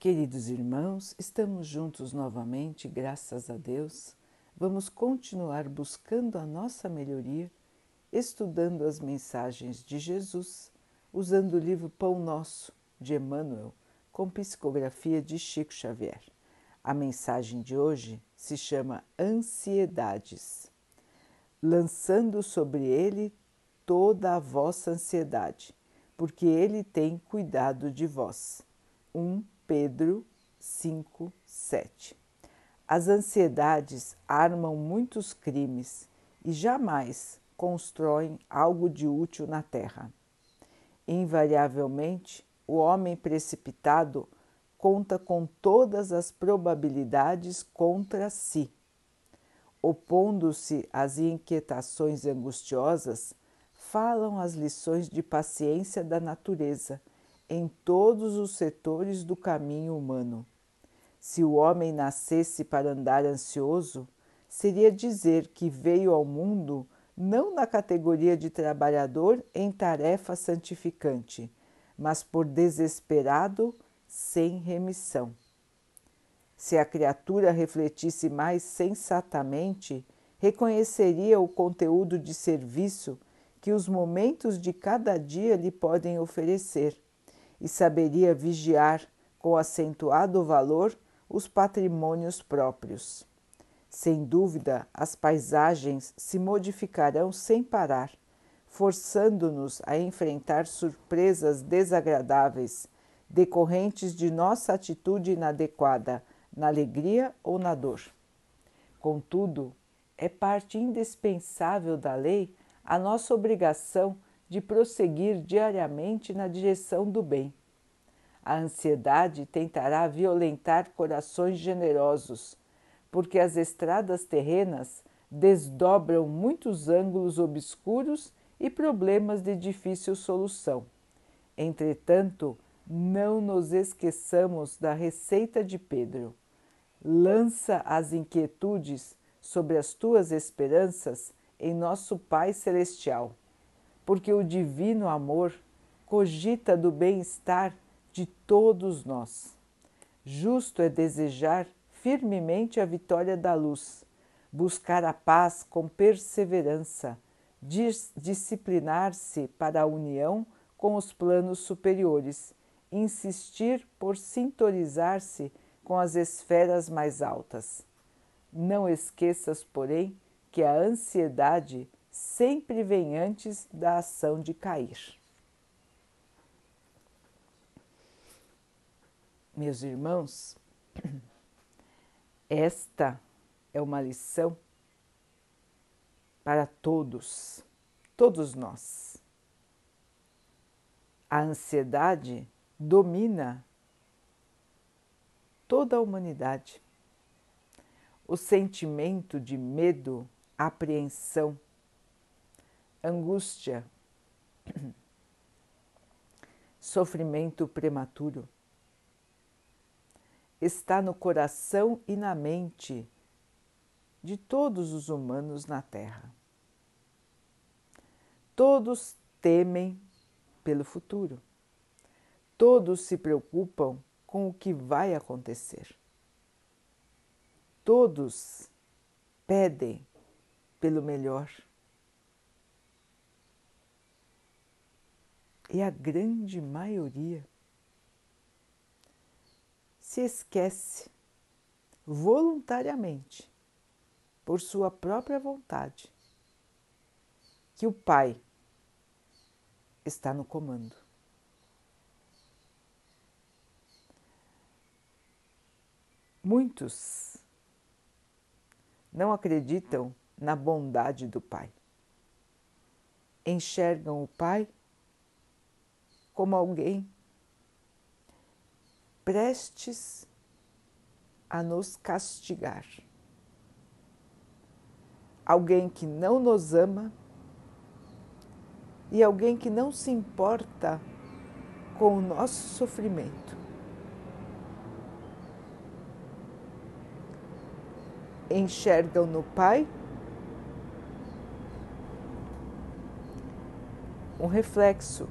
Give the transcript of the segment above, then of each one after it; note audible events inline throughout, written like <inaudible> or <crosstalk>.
Queridos irmãos, estamos juntos novamente, graças a Deus. Vamos continuar buscando a nossa melhoria, estudando as mensagens de Jesus, usando o livro Pão Nosso de Emmanuel, com psicografia de Chico Xavier. A mensagem de hoje se chama Ansiedades, lançando sobre ele toda a vossa ansiedade, porque ele tem cuidado de vós. 1 Pedro 5, 7. As ansiedades armam muitos crimes e jamais constroem algo de útil na terra. Invariavelmente, o homem precipitado conta com todas as probabilidades contra si. Opondo-se às inquietações angustiosas, falam as lições de paciência da natureza em todos os setores do caminho humano. Se o homem nascesse para andar ansioso, seria dizer que veio ao mundo não na categoria de trabalhador em tarefa santificante, mas por desesperado sem remissão. Se a criatura refletisse mais sensatamente, reconheceria o conteúdo de serviço que os momentos de cada dia lhe podem oferecer e saberia vigiar com acentuado valor os patrimônios próprios. Sem dúvida, as paisagens se modificarão sem parar, forçando-nos a enfrentar surpresas desagradáveis decorrentes de nossa atitude inadequada na alegria ou na dor. Contudo, é parte indispensável da lei a nossa obrigação de prosseguir diariamente na direção do bem. A ansiedade tentará violentar corações generosos, porque as estradas terrenas desdobram muitos ângulos obscuros e problemas de difícil solução. Entretanto, não nos esqueçamos da receita de Pedro. Lança as inquietudes sobre as tuas esperanças em nosso Pai Celestial porque o divino amor cogita do bem-estar de todos nós. Justo é desejar firmemente a vitória da luz, buscar a paz com perseverança, disciplinar-se para a união com os planos superiores, insistir por sintonizar-se com as esferas mais altas. Não esqueças, porém, que a ansiedade sempre vem antes da ação de cair. Meus irmãos, <clears throat> esta é uma lição para todos, todos nós. A ansiedade domina toda a humanidade. O sentimento de medo, apreensão, angústia, <clears throat> sofrimento prematuro. Está no coração e na mente de todos os humanos na Terra. Todos temem pelo futuro. Todos se preocupam com o que vai acontecer. Todos pedem pelo melhor. E a grande maioria se esquece voluntariamente, por sua própria vontade, que o Pai está no comando. Muitos não acreditam na bondade do Pai. Enxergam o Pai como alguém prestes a nos castigar. Alguém que não nos ama e alguém que não se importa com o nosso sofrimento. Enxergam no Pai um reflexo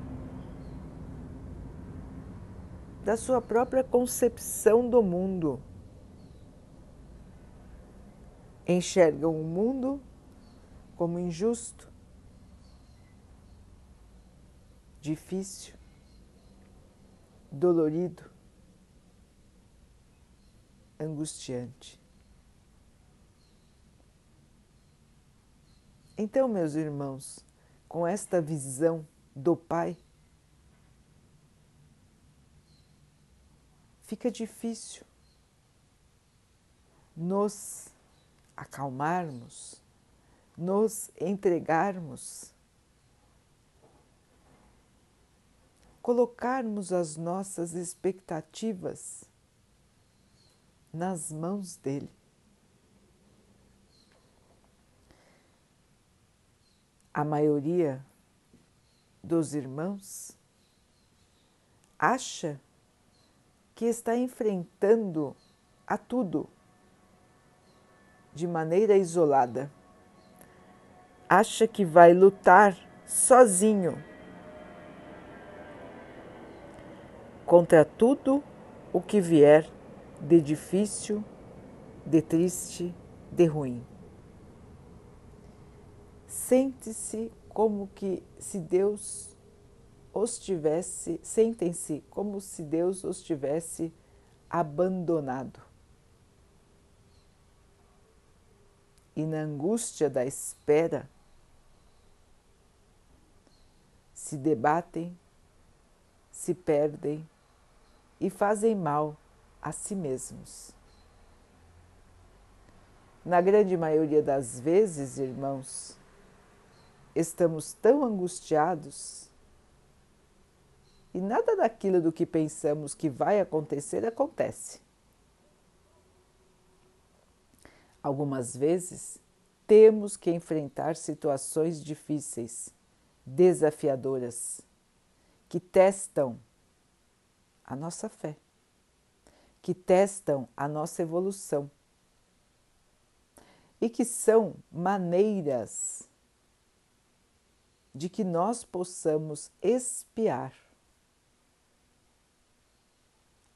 da sua própria concepção do mundo. Enxergam o mundo como injusto, difícil, dolorido, angustiante. Então, meus irmãos, com esta visão do Pai, fica difícil nos acalmarmos, nos entregarmos, colocarmos as nossas expectativas nas mãos dele. A maioria dos irmãos acha que está enfrentando a tudo de maneira isolada. Acha que vai lutar sozinho contra tudo o que vier de difícil, de triste, de ruim. Sente-se como que se Deus os tivesse, sentem-se como se Deus os tivesse abandonado. E na angústia da espera, se debatem, se perdem e fazem mal a si mesmos. Na grande maioria das vezes, irmãos, estamos tão angustiados e nada daquilo do que pensamos que vai acontecer acontece. Algumas vezes temos que enfrentar situações difíceis, desafiadoras, que testam a nossa fé, que testam a nossa evolução e que são maneiras de que nós possamos espiar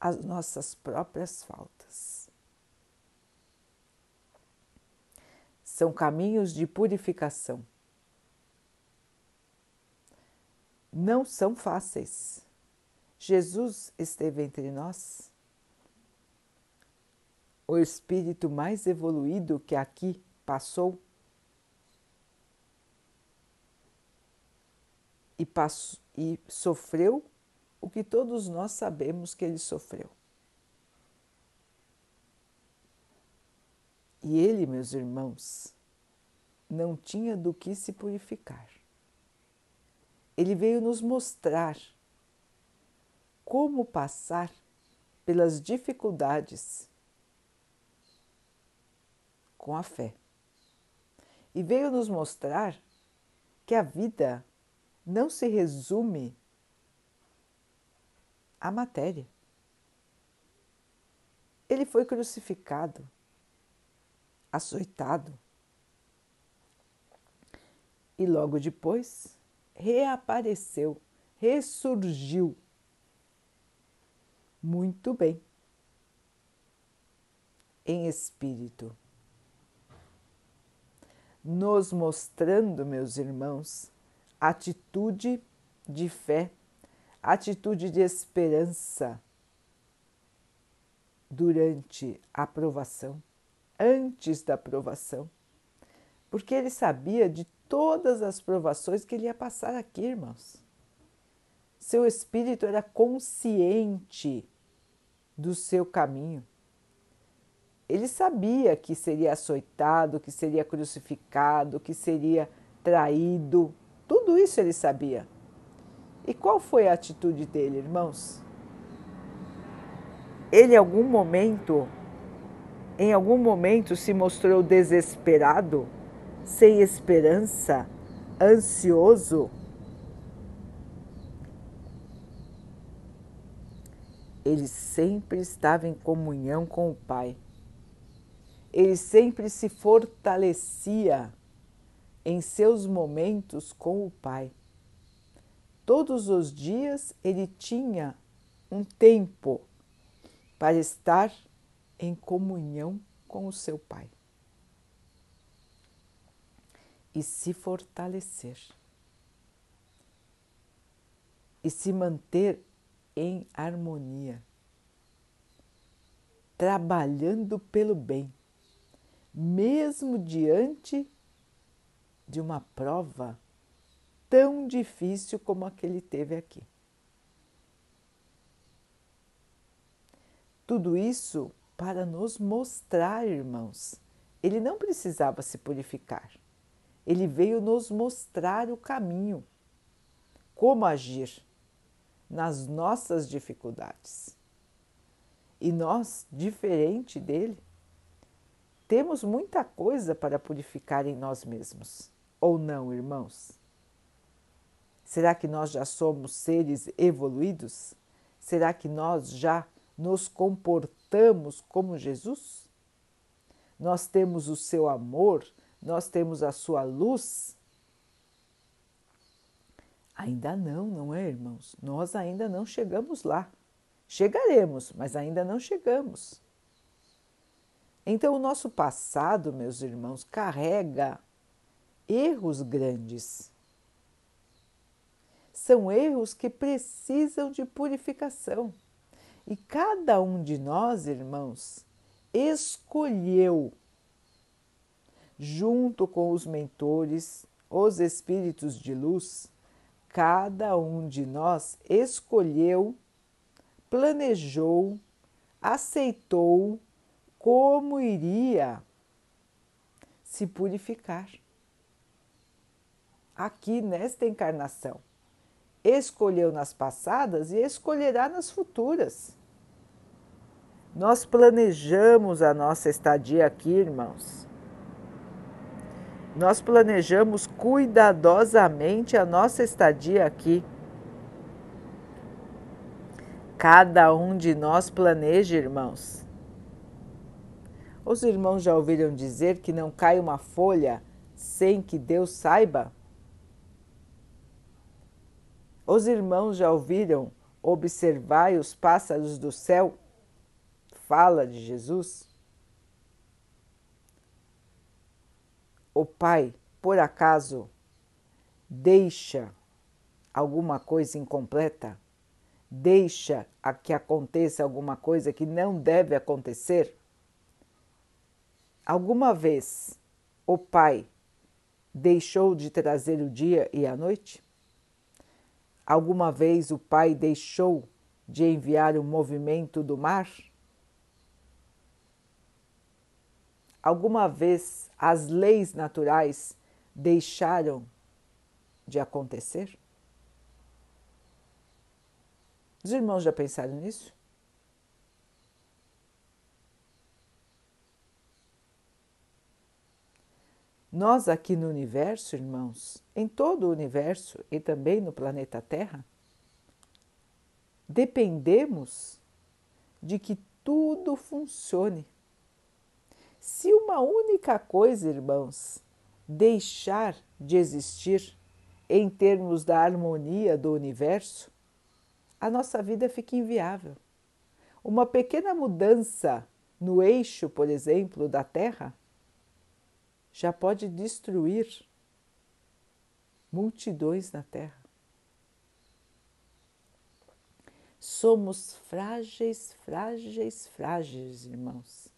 as nossas próprias faltas. São caminhos de purificação. Não são fáceis. Jesus esteve entre nós. O espírito mais evoluído que aqui passou e, passou, e sofreu o que todos nós sabemos que ele sofreu. E ele, meus irmãos, não tinha do que se purificar. Ele veio nos mostrar como passar pelas dificuldades com a fé. E veio nos mostrar que a vida não se resume a matéria. Ele foi crucificado, açoitado e logo depois reapareceu, ressurgiu. Muito bem, em espírito, nos mostrando, meus irmãos, atitude de fé atitude de esperança durante a aprovação, antes da aprovação, porque ele sabia de todas as provações que ele ia passar aqui, irmãos. Seu espírito era consciente do seu caminho. Ele sabia que seria açoitado, que seria crucificado, que seria traído, tudo isso ele sabia. E qual foi a atitude dele, irmãos? Ele, em algum momento, em algum momento, se mostrou desesperado, sem esperança, ansioso? Ele sempre estava em comunhão com o Pai. Ele sempre se fortalecia em seus momentos com o Pai. Todos os dias ele tinha um tempo para estar em comunhão com o seu Pai e se fortalecer e se manter em harmonia, trabalhando pelo bem, mesmo diante de uma prova tão difícil como a que ele teve aqui. Tudo isso para nos mostrar, irmãos. Ele não precisava se purificar. Ele veio nos mostrar o caminho, como agir nas nossas dificuldades. E nós, diferente dele, temos muita coisa para purificar em nós mesmos, ou não, irmãos? Será que nós já somos seres evoluídos? Será que nós já nos comportamos como Jesus? Nós temos o seu amor, nós temos a sua luz? Ainda não, não é, irmãos? Nós ainda não chegamos lá. Chegaremos, mas ainda não chegamos. Então, o nosso passado, meus irmãos, carrega erros grandes. São erros que precisam de purificação. E cada um de nós, irmãos, escolheu, junto com os mentores, os espíritos de luz, cada um de nós escolheu, planejou, aceitou como iria se purificar aqui nesta encarnação escolheu nas passadas e escolherá nas futuras. Nós planejamos a nossa estadia aqui, irmãos. Nós planejamos cuidadosamente a nossa estadia aqui. Cada um de nós planeja, irmãos. Os irmãos já ouviram dizer que não cai uma folha sem que Deus saiba? Os irmãos já ouviram observai os pássaros do céu? Fala de Jesus. O Pai, por acaso, deixa alguma coisa incompleta? Deixa a que aconteça alguma coisa que não deve acontecer? Alguma vez o Pai deixou de trazer o dia e a noite? Alguma vez o Pai deixou de enviar o movimento do mar? Alguma vez as leis naturais deixaram de acontecer? Os irmãos já pensaram nisso? Nós aqui no universo, irmãos, em todo o universo e também no planeta Terra, dependemos de que tudo funcione. Se uma única coisa, irmãos, deixar de existir em termos da harmonia do universo, a nossa vida fica inviável. Uma pequena mudança no eixo, por exemplo, da Terra já pode destruir multidões na Terra. Somos frágeis, frágeis, frágeis, irmãos.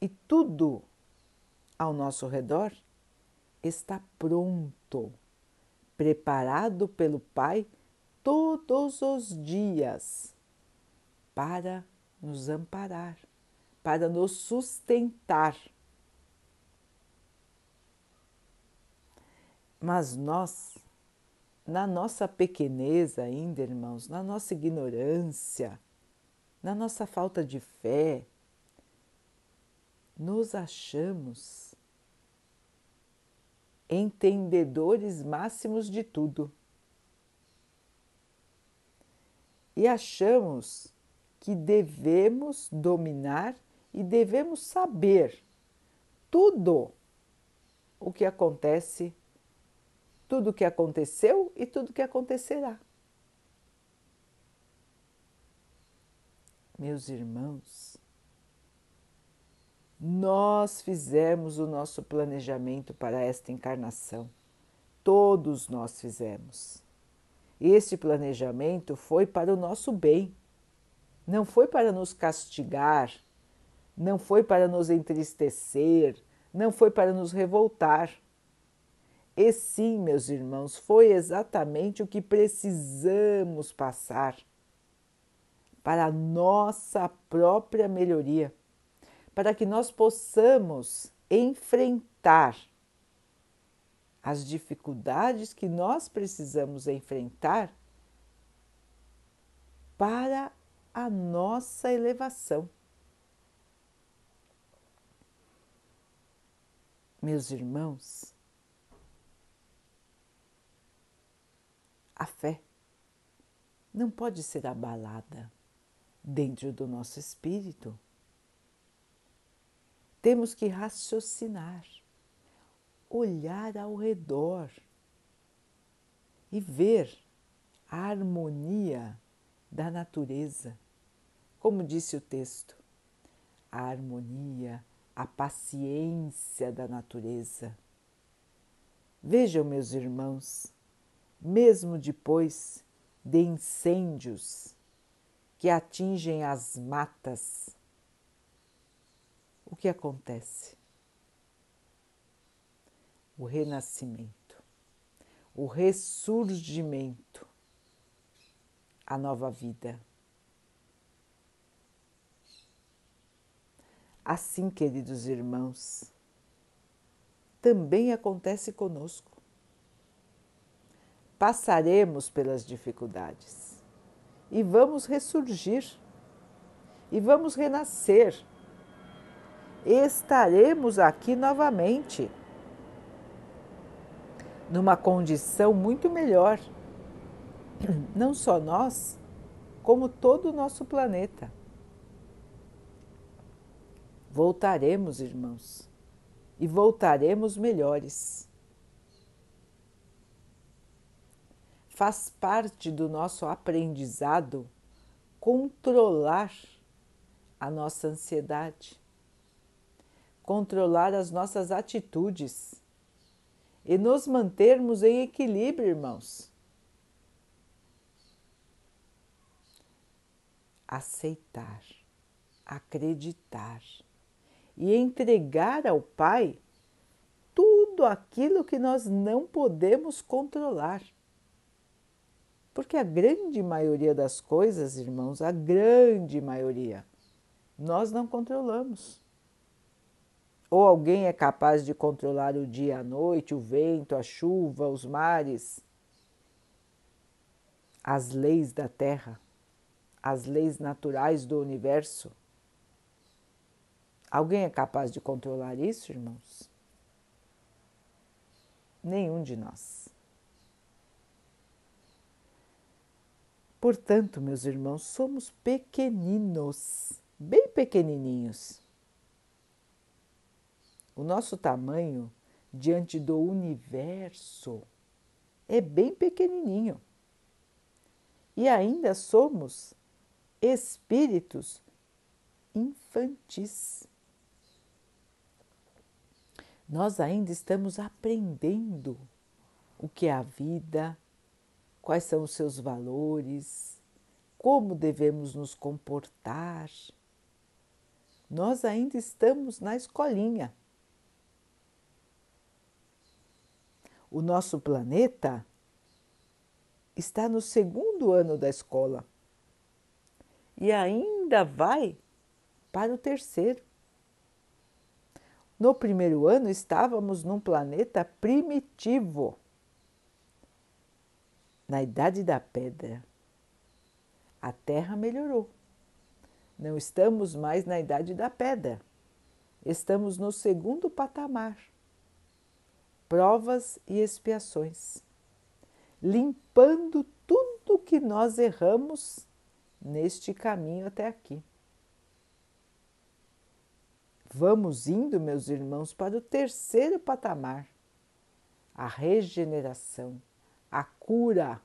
E tudo ao nosso redor está pronto, preparado pelo Pai todos os dias para nos amparar para nos sustentar. Mas nós, na nossa pequenez ainda, irmãos, na nossa ignorância, na nossa falta de fé, nos achamos entendedores máximos de tudo. E achamos que devemos dominar e devemos saber tudo o que acontece, tudo o que aconteceu e tudo o que acontecerá. Meus irmãos, nós fizemos o nosso planejamento para esta encarnação. Todos nós fizemos. Este planejamento foi para o nosso bem, não foi para nos castigar não foi para nos entristecer, não foi para nos revoltar. E sim, meus irmãos, foi exatamente o que precisamos passar para a nossa própria melhoria para que nós possamos enfrentar as dificuldades que nós precisamos enfrentar para a nossa elevação. Meus irmãos, a fé não pode ser abalada dentro do nosso espírito temos que raciocinar, olhar ao redor e ver a harmonia da natureza. Como disse o texto, a harmonia, a paciência da natureza. Vejam, meus irmãos, mesmo depois de incêndios que atingem as matas, o que acontece? O renascimento, o ressurgimento, a nova vida. Assim, queridos irmãos, também acontece conosco. Passaremos pelas dificuldades e vamos ressurgir e vamos renascer estaremos aqui novamente, numa condição muito melhor. Não só nós, como todo o nosso planeta. Voltaremos, irmãos, e voltaremos melhores. Faz parte do nosso aprendizado controlar a nossa ansiedade controlar as nossas atitudes e nos mantermos em equilíbrio, irmãos. Aceitar, acreditar e entregar ao Pai tudo aquilo que nós não podemos controlar. Porque a grande maioria das coisas, irmãos, a grande maioria, nós não controlamos. Ou alguém é capaz de controlar o dia a noite, o vento, a chuva, os mares, as leis da terra, as leis naturais do universo? Alguém é capaz de controlar isso, irmãos? Nenhum de nós. Portanto, meus irmãos, somos pequeninos, bem pequenininhos o nosso tamanho diante do universo é bem pequenininho. E ainda somos espíritos infantis. Nós ainda estamos aprendendo o que é a vida, quais são os seus valores, como devemos nos comportar. Nós ainda estamos na escolinha. O nosso planeta está no segundo ano da escola e ainda vai para o terceiro. No primeiro ano estávamos num planeta primitivo, na Idade da Pedra. A Terra melhorou. Não estamos mais na Idade da Pedra. Estamos no segundo patamar provas e expiações, limpando tudo que nós erramos neste caminho até aqui. Vamos indo, meus irmãos, para o terceiro patamar, a regeneração, a cura.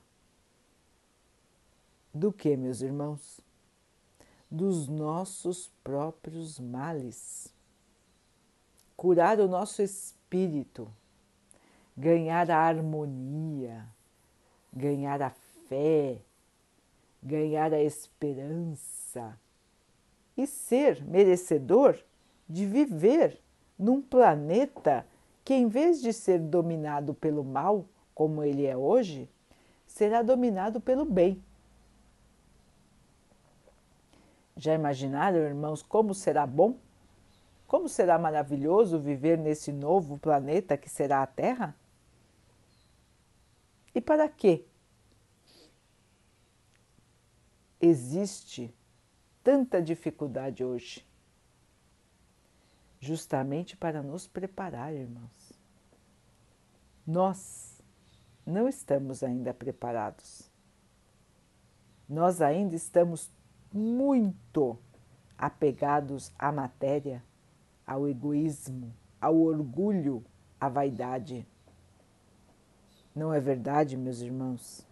Do que, meus irmãos? dos nossos próprios males, curar o nosso espírito, ganhar a harmonia, ganhar a fé, ganhar a esperança. E ser merecedor de viver num planeta que, em vez de ser dominado pelo mal, como ele é hoje, será dominado pelo bem. Já imaginaram, irmãos, como será bom? Como será maravilhoso viver nesse novo planeta que será a Terra? E para quê? Existe tanta dificuldade hoje? Justamente para nos preparar, irmãos. Nós não estamos ainda preparados. Nós ainda estamos muito apegados à matéria, ao egoísmo, ao orgulho, à vaidade. Não é verdade, meus irmãos?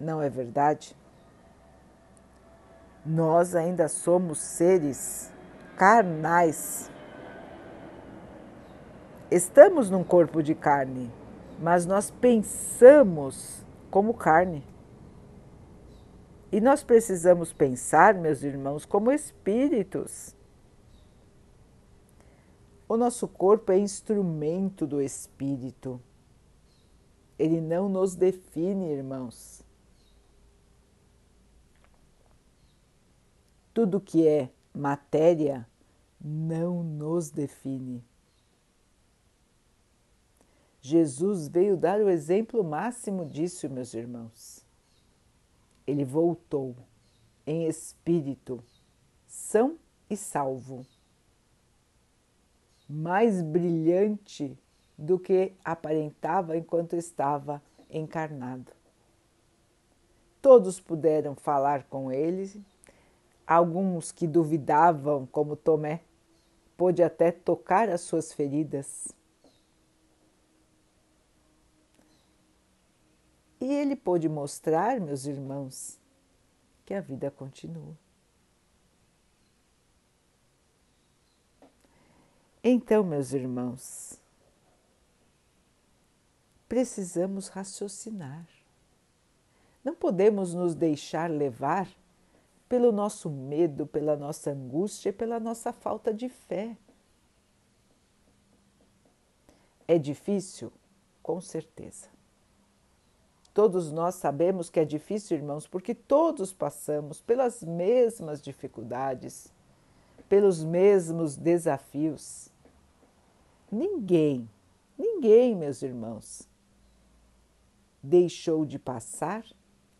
Não é verdade? Nós ainda somos seres carnais. Estamos num corpo de carne, mas nós pensamos como carne. E nós precisamos pensar, meus irmãos, como espíritos. O nosso corpo é instrumento do espírito. Ele não nos define, irmãos. Tudo que é matéria não nos define. Jesus veio dar o exemplo máximo disso, meus irmãos ele voltou em espírito, são e salvo, mais brilhante do que aparentava enquanto estava encarnado. Todos puderam falar com ele, alguns que duvidavam, como Tomé, pôde até tocar as suas feridas. E ele pôde mostrar, meus irmãos, que a vida continua. Então, meus irmãos, precisamos raciocinar. Não podemos nos deixar levar pelo nosso medo, pela nossa angústia e pela nossa falta de fé. É difícil? Com certeza. Todos nós sabemos que é difícil, irmãos, porque todos passamos pelas mesmas dificuldades, pelos mesmos desafios. Ninguém, ninguém, meus irmãos, deixou de passar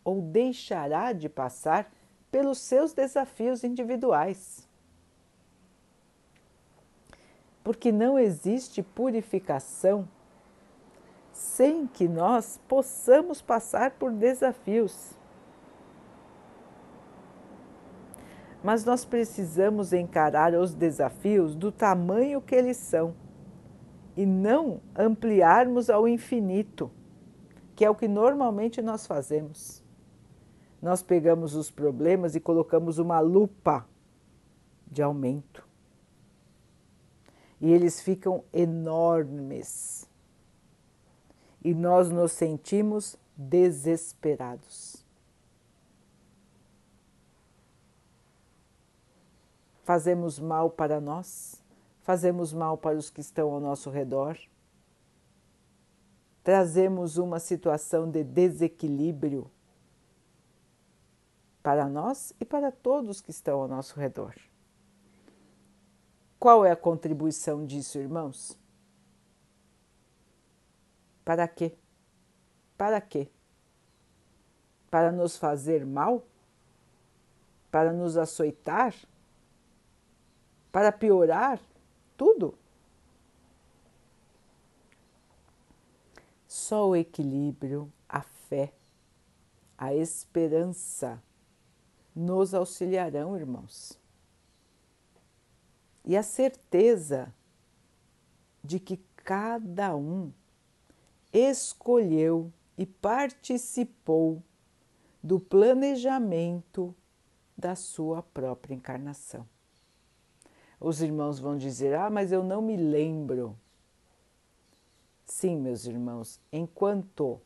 ou deixará de passar pelos seus desafios individuais. Porque não existe purificação sem que nós possamos passar por desafios. Mas nós precisamos encarar os desafios do tamanho que eles são e não ampliarmos ao infinito, que é o que normalmente nós fazemos. Nós pegamos os problemas e colocamos uma lupa de aumento. E eles ficam enormes e nós nos sentimos desesperados. Fazemos mal para nós, fazemos mal para os que estão ao nosso redor, trazemos uma situação de desequilíbrio para nós e para todos que estão ao nosso redor. Qual é a contribuição disso, irmãos? Para quê? Para quê? Para nos fazer mal? Para nos açoitar? Para piorar tudo? Só o equilíbrio, a fé, a esperança nos auxiliarão, irmãos. E a certeza de que cada um escolheu e participou do planejamento da sua própria encarnação. Os irmãos vão dizer: Ah, mas eu não me lembro. Sim, meus irmãos, enquanto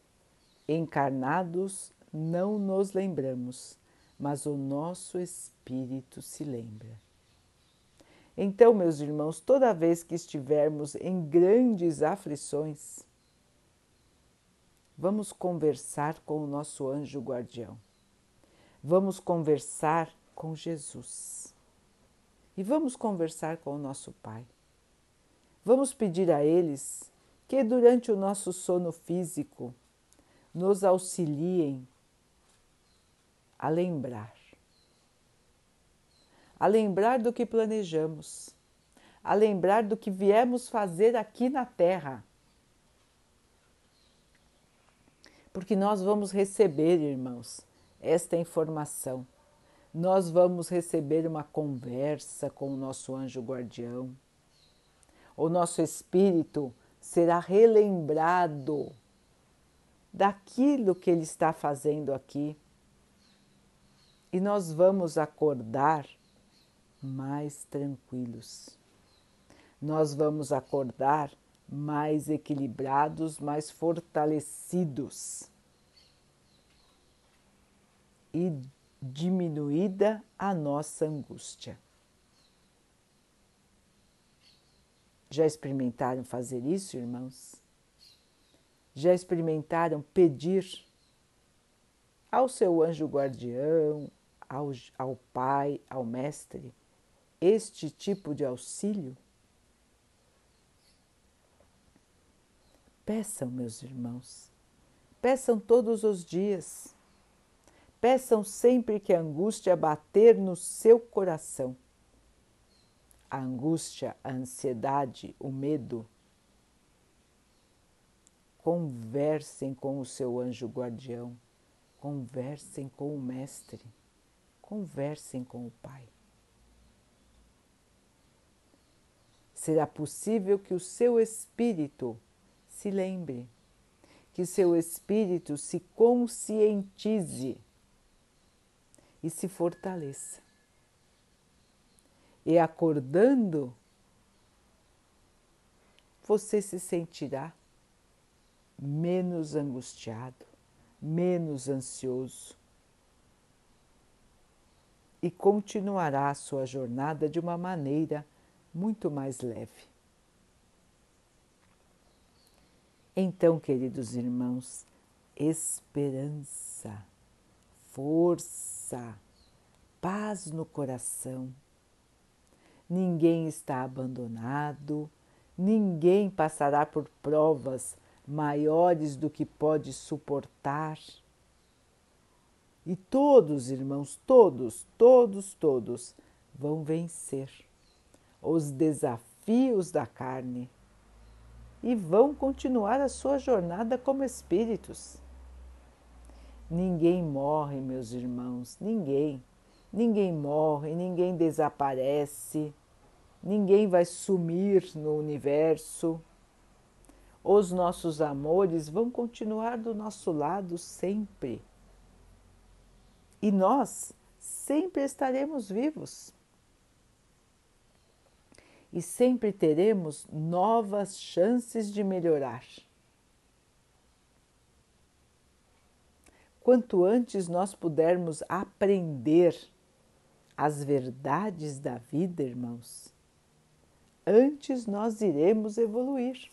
encarnados não nos lembramos, mas o nosso espírito se lembra. Então, meus irmãos, toda vez que estivermos em grandes aflições, vamos conversar com o nosso anjo guardião. Vamos conversar com Jesus. E vamos conversar com o nosso Pai. Vamos pedir a eles que durante o nosso sono físico nos auxiliem a lembrar a lembrar do que planejamos, a lembrar do que viemos fazer aqui na Terra. Porque nós vamos receber, irmãos, esta informação. Nós vamos receber uma conversa com o nosso anjo guardião. O nosso espírito será relembrado daquilo que ele está fazendo aqui. E nós vamos acordar mais tranquilos. Nós vamos acordar mais equilibrados, mais fortalecidos e diminuída a nossa angústia. Já experimentaram fazer isso, irmãos? Já experimentaram pedir ao seu anjo guardião, ao, ao Pai, ao Mestre, este tipo de auxílio? Peçam, meus irmãos, peçam todos os dias, peçam sempre que a angústia bater no seu coração. A angústia, a ansiedade, o medo. Conversem com o seu anjo guardião, conversem com o Mestre, conversem com o Pai. será possível que o seu espírito se lembre, que seu espírito se conscientize e se fortaleça. E acordando, você se sentirá menos angustiado, menos ansioso e continuará sua jornada de uma maneira muito mais leve. Então, queridos irmãos, esperança, força, paz no coração. Ninguém está abandonado, ninguém passará por provas maiores do que pode suportar. E todos, irmãos, todos, todos, todos vão vencer os desafios da carne e vão continuar a sua jornada como espíritos. Ninguém morre, meus irmãos, ninguém. Ninguém morre, ninguém desaparece, ninguém vai sumir no universo. Os nossos amores vão continuar do nosso lado sempre. E nós sempre estaremos vivos e sempre teremos novas chances de melhorar. Quanto antes nós pudermos aprender as verdades da vida, irmãos, antes nós iremos evoluir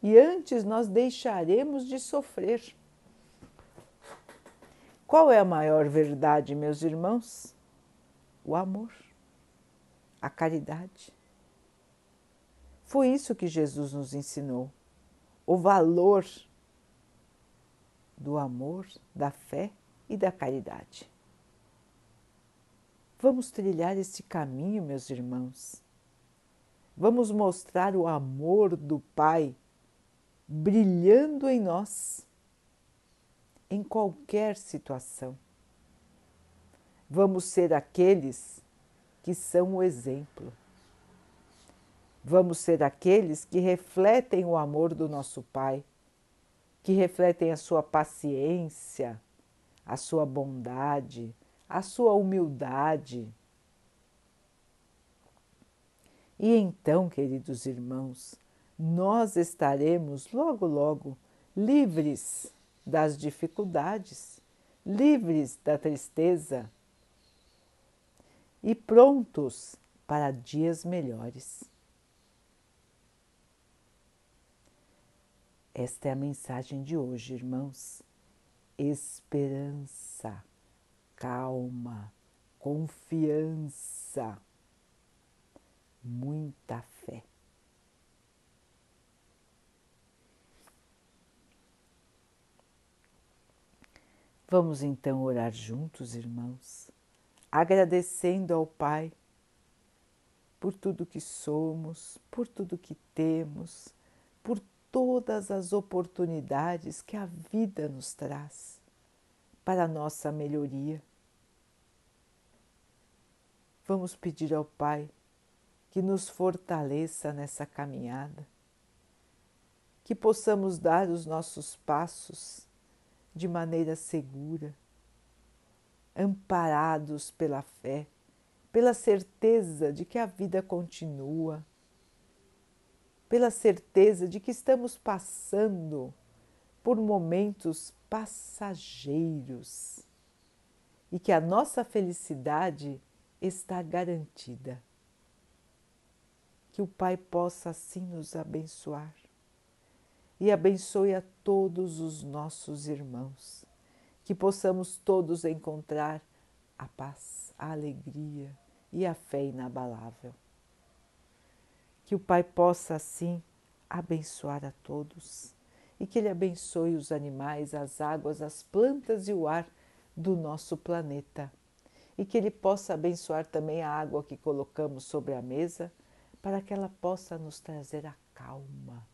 e antes nós deixaremos de sofrer. Qual é a maior verdade, meus irmãos? O amor a caridade. Foi isso que Jesus nos ensinou, o valor do amor, da fé e da caridade. Vamos trilhar este caminho, meus irmãos. Vamos mostrar o amor do Pai brilhando em nós, em qualquer situação. Vamos ser aqueles que são o exemplo. Vamos ser aqueles que refletem o amor do nosso Pai, que refletem a sua paciência, a sua bondade, a sua humildade. E então, queridos irmãos, nós estaremos logo, logo livres das dificuldades, livres da tristeza e prontos para dias melhores. Esta é a mensagem de hoje, irmãos. Esperança, calma, confiança, muita fé. Vamos então orar juntos, irmãos, agradecendo ao Pai por tudo que somos, por tudo que temos, por todas as oportunidades que a vida nos traz para a nossa melhoria. Vamos pedir ao Pai que nos fortaleça nessa caminhada, que possamos dar os nossos passos de maneira segura, amparados pela fé, pela certeza de que a vida continua, pela certeza de que estamos passando por momentos passageiros e que a nossa felicidade está garantida. Que o Pai possa assim nos abençoar e abençoe a todos os nossos irmãos, que possamos todos encontrar a paz, a alegria e a fé inabalável. Que o Pai possa assim abençoar a todos e que Ele abençoe os animais, as águas, as plantas e o ar do nosso planeta. E que Ele possa abençoar também a água que colocamos sobre a mesa, para que ela possa nos trazer a calma